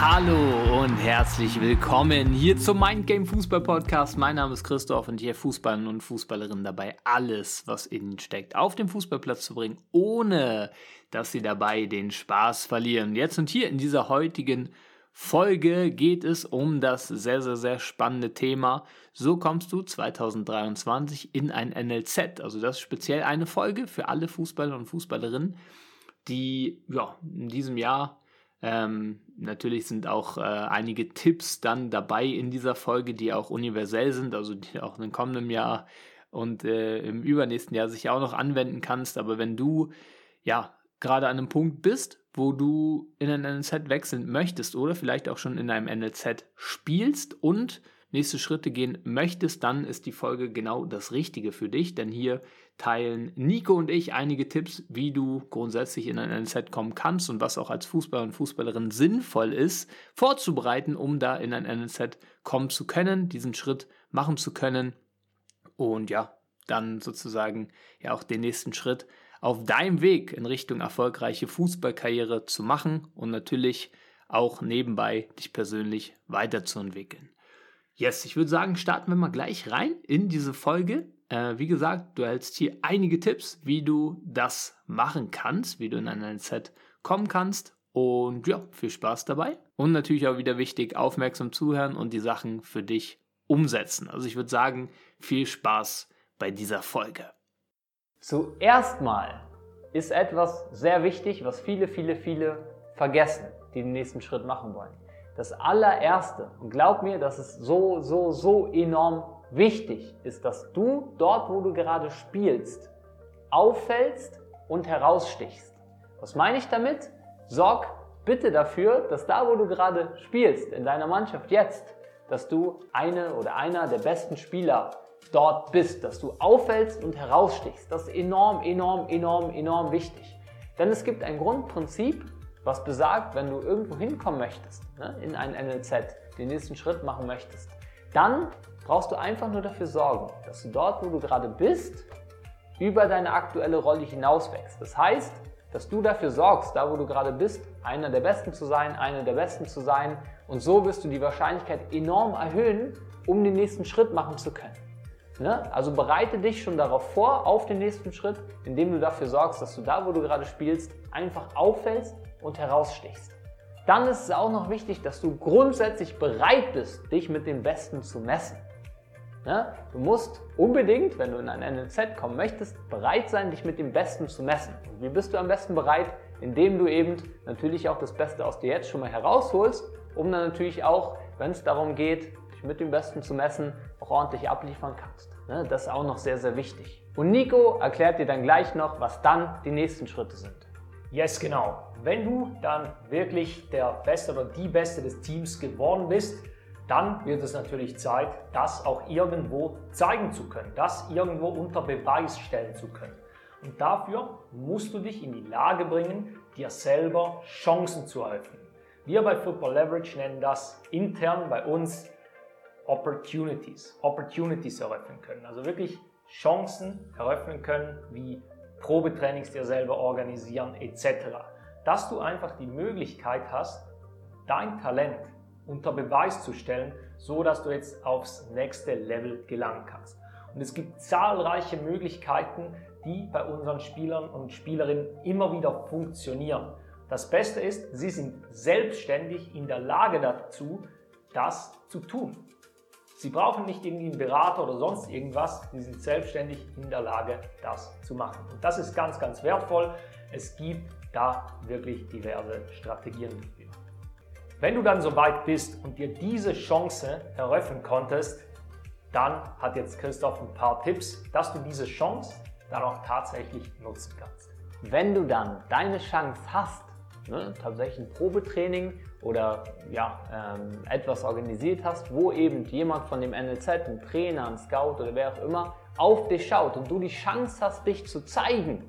Hallo und herzlich willkommen hier zum Mindgame Fußball Podcast. Mein Name ist Christoph und hier Fußballern und Fußballerinnen dabei, alles, was innen steckt, auf den Fußballplatz zu bringen, ohne dass sie dabei den Spaß verlieren. Jetzt und hier in dieser heutigen Folge geht es um das sehr, sehr, sehr spannende Thema. So kommst du 2023 in ein NLZ. Also das ist speziell eine Folge für alle Fußballer und Fußballerinnen, die ja, in diesem Jahr ähm, natürlich sind auch äh, einige Tipps dann dabei in dieser Folge, die auch universell sind, also die auch im kommenden Jahr und äh, im übernächsten Jahr sich auch noch anwenden kannst. Aber wenn du ja gerade an einem Punkt bist, wo du in ein NLZ wechseln möchtest oder vielleicht auch schon in einem NLZ spielst und nächste Schritte gehen möchtest, dann ist die Folge genau das Richtige für dich, denn hier teilen Nico und ich einige Tipps, wie du grundsätzlich in ein NLZ kommen kannst und was auch als Fußballer und Fußballerin sinnvoll ist, vorzubereiten, um da in ein NLZ kommen zu können, diesen Schritt machen zu können und ja, dann sozusagen ja auch den nächsten Schritt auf deinem Weg in Richtung erfolgreiche Fußballkarriere zu machen und natürlich auch nebenbei dich persönlich weiterzuentwickeln. Yes, ich würde sagen, starten wir mal gleich rein in diese Folge. Äh, wie gesagt, du erhältst hier einige Tipps, wie du das machen kannst, wie du in ein Set kommen kannst. Und ja, viel Spaß dabei. Und natürlich auch wieder wichtig, aufmerksam zuhören und die Sachen für dich umsetzen. Also ich würde sagen, viel Spaß bei dieser Folge. Zuerst mal ist etwas sehr wichtig, was viele, viele, viele vergessen, die den nächsten Schritt machen wollen. Das allererste, und glaub mir, das ist so, so, so enorm wichtig, ist, dass du dort, wo du gerade spielst, auffällst und herausstichst. Was meine ich damit? Sorg bitte dafür, dass da, wo du gerade spielst, in deiner Mannschaft jetzt, dass du eine oder einer der besten Spieler dort bist, dass du auffällst und herausstichst. Das ist enorm, enorm, enorm, enorm wichtig. Denn es gibt ein Grundprinzip, was besagt, wenn du irgendwo hinkommen möchtest, ne, in ein NLZ, den nächsten Schritt machen möchtest, dann brauchst du einfach nur dafür sorgen, dass du dort, wo du gerade bist, über deine aktuelle Rolle hinaus wächst. Das heißt, dass du dafür sorgst, da wo du gerade bist, einer der Besten zu sein, einer der Besten zu sein und so wirst du die Wahrscheinlichkeit enorm erhöhen, um den nächsten Schritt machen zu können. Ne? Also bereite dich schon darauf vor, auf den nächsten Schritt, indem du dafür sorgst, dass du da, wo du gerade spielst, einfach auffällst und herausstichst. Dann ist es auch noch wichtig, dass du grundsätzlich bereit bist, dich mit den Besten zu messen. Ja, du musst unbedingt, wenn du in ein NLZ kommen möchtest, bereit sein, dich mit dem Besten zu messen. Und wie bist du am besten bereit? Indem du eben natürlich auch das Beste aus dir jetzt schon mal herausholst, um dann natürlich auch, wenn es darum geht, dich mit dem Besten zu messen, auch ordentlich abliefern kannst. Ja, das ist auch noch sehr, sehr wichtig. Und Nico erklärt dir dann gleich noch, was dann die nächsten Schritte sind. Yes, genau. Wenn du dann wirklich der Beste oder die Beste des Teams geworden bist, dann wird es natürlich Zeit, das auch irgendwo zeigen zu können, das irgendwo unter Beweis stellen zu können. Und dafür musst du dich in die Lage bringen, dir selber Chancen zu eröffnen. Wir bei Football Leverage nennen das intern bei uns Opportunities. Opportunities eröffnen können. Also wirklich Chancen eröffnen können, wie Probetrainings dir selber organisieren etc. Dass du einfach die Möglichkeit hast, dein Talent unter Beweis zu stellen, so dass du jetzt aufs nächste Level gelangen kannst. Und es gibt zahlreiche Möglichkeiten, die bei unseren Spielern und Spielerinnen immer wieder funktionieren. Das Beste ist, sie sind selbstständig in der Lage dazu, das zu tun. Sie brauchen nicht irgendwie einen Berater oder sonst irgendwas, sie sind selbstständig in der Lage, das zu machen. Und das ist ganz, ganz wertvoll. Es gibt da wirklich diverse Strategien dafür. Wenn du dann soweit bist und dir diese Chance eröffnen konntest, dann hat jetzt Christoph ein paar Tipps, dass du diese Chance dann auch tatsächlich nutzen kannst. Wenn du dann deine Chance hast, ne, tatsächlich ein Probetraining oder ja, ähm, etwas organisiert hast, wo eben jemand von dem NLZ, ein Trainer, ein Scout oder wer auch immer, auf dich schaut und du die Chance hast, dich zu zeigen,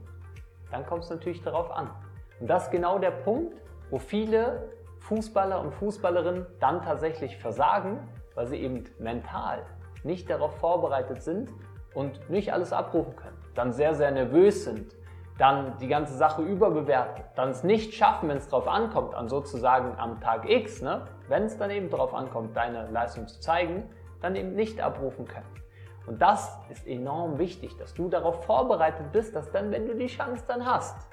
dann kommt es natürlich darauf an. Und das ist genau der Punkt, wo viele Fußballer und Fußballerinnen dann tatsächlich versagen, weil sie eben mental nicht darauf vorbereitet sind und nicht alles abrufen können. Dann sehr, sehr nervös sind, dann die ganze Sache überbewerten, dann es nicht schaffen, wenn es darauf ankommt, an sozusagen am Tag X, ne, wenn es dann eben darauf ankommt, deine Leistung zu zeigen, dann eben nicht abrufen können. Und das ist enorm wichtig, dass du darauf vorbereitet bist, dass dann, wenn du die Chance dann hast,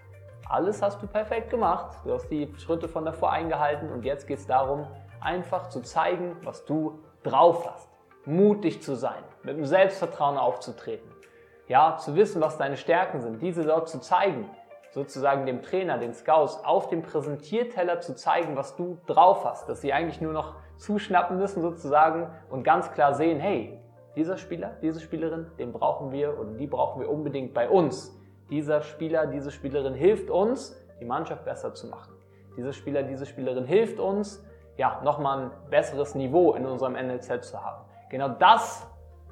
alles hast du perfekt gemacht, du hast die Schritte von davor eingehalten und jetzt geht es darum, einfach zu zeigen, was du drauf hast. Mutig zu sein, mit dem Selbstvertrauen aufzutreten. Ja, zu wissen, was deine Stärken sind, diese dort zu zeigen, sozusagen dem Trainer, den Scouts auf dem Präsentierteller zu zeigen, was du drauf hast, dass sie eigentlich nur noch zuschnappen müssen sozusagen und ganz klar sehen, hey, dieser Spieler, diese Spielerin, den brauchen wir oder die brauchen wir unbedingt bei uns. Dieser Spieler, diese Spielerin hilft uns, die Mannschaft besser zu machen. Dieser Spieler, diese Spielerin hilft uns, ja, nochmal ein besseres Niveau in unserem NLZ zu haben. Genau das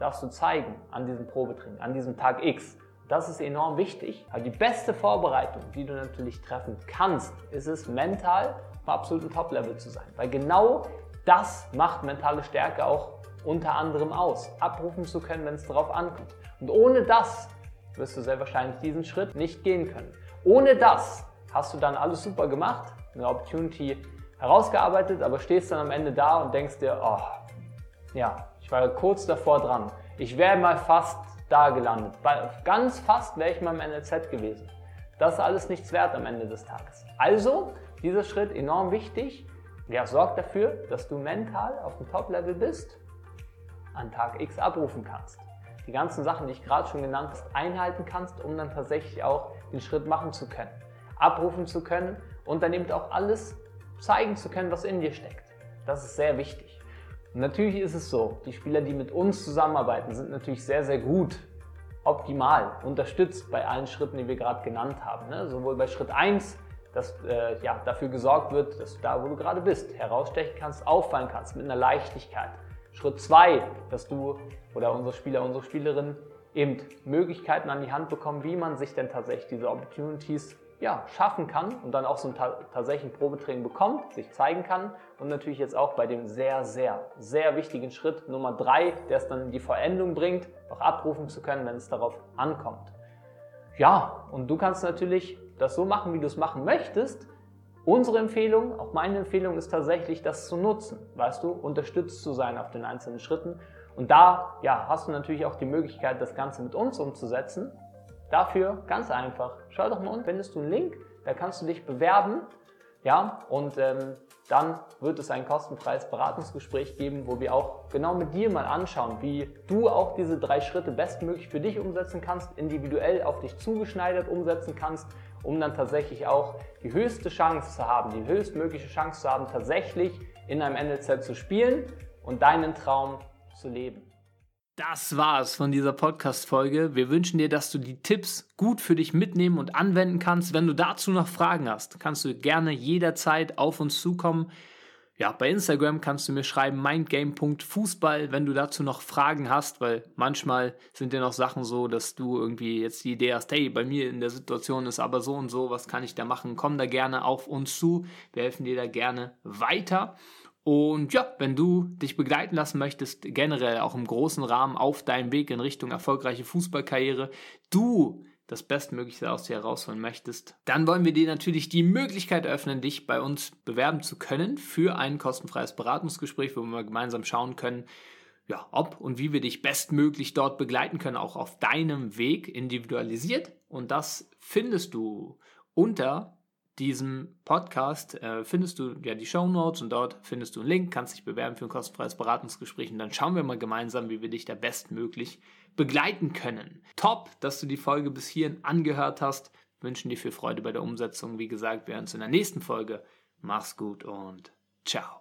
darfst du zeigen an diesem Probetraining, an diesem Tag X. Das ist enorm wichtig. Aber die beste Vorbereitung, die du natürlich treffen kannst, ist es, mental auf absolutem Top-Level zu sein. Weil genau das macht mentale Stärke auch unter anderem aus. Abrufen zu können, wenn es darauf ankommt. Und ohne das wirst du sehr wahrscheinlich diesen Schritt nicht gehen können. Ohne das hast du dann alles super gemacht, eine Opportunity herausgearbeitet, aber stehst dann am Ende da und denkst dir, oh, ja, war kurz davor dran. Ich wäre mal fast da gelandet. Ganz fast wäre ich mal im NLZ gewesen. Das ist alles nichts wert am Ende des Tages. Also, dieser Schritt enorm wichtig. Ja, sorgt dafür, dass du mental auf dem Top-Level bist, an Tag X abrufen kannst. Die ganzen Sachen, die ich gerade schon genannt habe, einhalten kannst, um dann tatsächlich auch den Schritt machen zu können. Abrufen zu können und dann eben auch alles zeigen zu können, was in dir steckt. Das ist sehr wichtig. Natürlich ist es so, die Spieler, die mit uns zusammenarbeiten, sind natürlich sehr, sehr gut, optimal, unterstützt bei allen Schritten, die wir gerade genannt haben. Ne? Sowohl bei Schritt 1, dass äh, ja, dafür gesorgt wird, dass du da, wo du gerade bist, herausstechen kannst, auffallen kannst mit einer Leichtigkeit. Schritt 2, dass du oder unsere Spieler, unsere Spielerinnen eben Möglichkeiten an die Hand bekommen, wie man sich denn tatsächlich diese Opportunities ja, schaffen kann und dann auch so ein ta tatsächlich ein Probetraining bekommt, sich zeigen kann und natürlich jetzt auch bei dem sehr, sehr, sehr wichtigen Schritt Nummer drei, der es dann in die Vollendung bringt, auch abrufen zu können, wenn es darauf ankommt. Ja, und du kannst natürlich das so machen, wie du es machen möchtest. Unsere Empfehlung, auch meine Empfehlung ist tatsächlich, das zu nutzen, weißt du, unterstützt zu sein auf den einzelnen Schritten. Und da ja, hast du natürlich auch die Möglichkeit, das Ganze mit uns umzusetzen. Dafür ganz einfach. Schau doch mal unten, findest du einen Link, da kannst du dich bewerben. Ja, und ähm, dann wird es ein kostenfreies Beratungsgespräch geben, wo wir auch genau mit dir mal anschauen, wie du auch diese drei Schritte bestmöglich für dich umsetzen kannst, individuell auf dich zugeschneidert umsetzen kannst, um dann tatsächlich auch die höchste Chance zu haben, die höchstmögliche Chance zu haben, tatsächlich in einem NLZ zu spielen und deinen Traum zu leben. Das war's von dieser Podcast-Folge. Wir wünschen dir, dass du die Tipps gut für dich mitnehmen und anwenden kannst. Wenn du dazu noch Fragen hast, kannst du gerne jederzeit auf uns zukommen. Ja, bei Instagram kannst du mir schreiben mindgame.fußball, wenn du dazu noch Fragen hast, weil manchmal sind ja noch Sachen so, dass du irgendwie jetzt die Idee hast, hey, bei mir in der Situation ist aber so und so, was kann ich da machen? Komm da gerne auf uns zu. Wir helfen dir da gerne weiter. Und ja, wenn du dich begleiten lassen möchtest, generell auch im großen Rahmen auf deinem Weg in Richtung erfolgreiche Fußballkarriere, du das Bestmögliche aus dir herausholen möchtest, dann wollen wir dir natürlich die Möglichkeit eröffnen, dich bei uns bewerben zu können für ein kostenfreies Beratungsgespräch, wo wir gemeinsam schauen können, ja, ob und wie wir dich bestmöglich dort begleiten können, auch auf deinem Weg individualisiert. Und das findest du unter diesem Podcast äh, findest du ja die Show Notes und dort findest du einen Link, kannst dich bewerben für ein kostenfreies Beratungsgespräch und dann schauen wir mal gemeinsam, wie wir dich da bestmöglich begleiten können. Top, dass du die Folge bis hierhin angehört hast. wünschen dir viel Freude bei der Umsetzung. Wie gesagt, wir hören uns in der nächsten Folge. Mach's gut und ciao.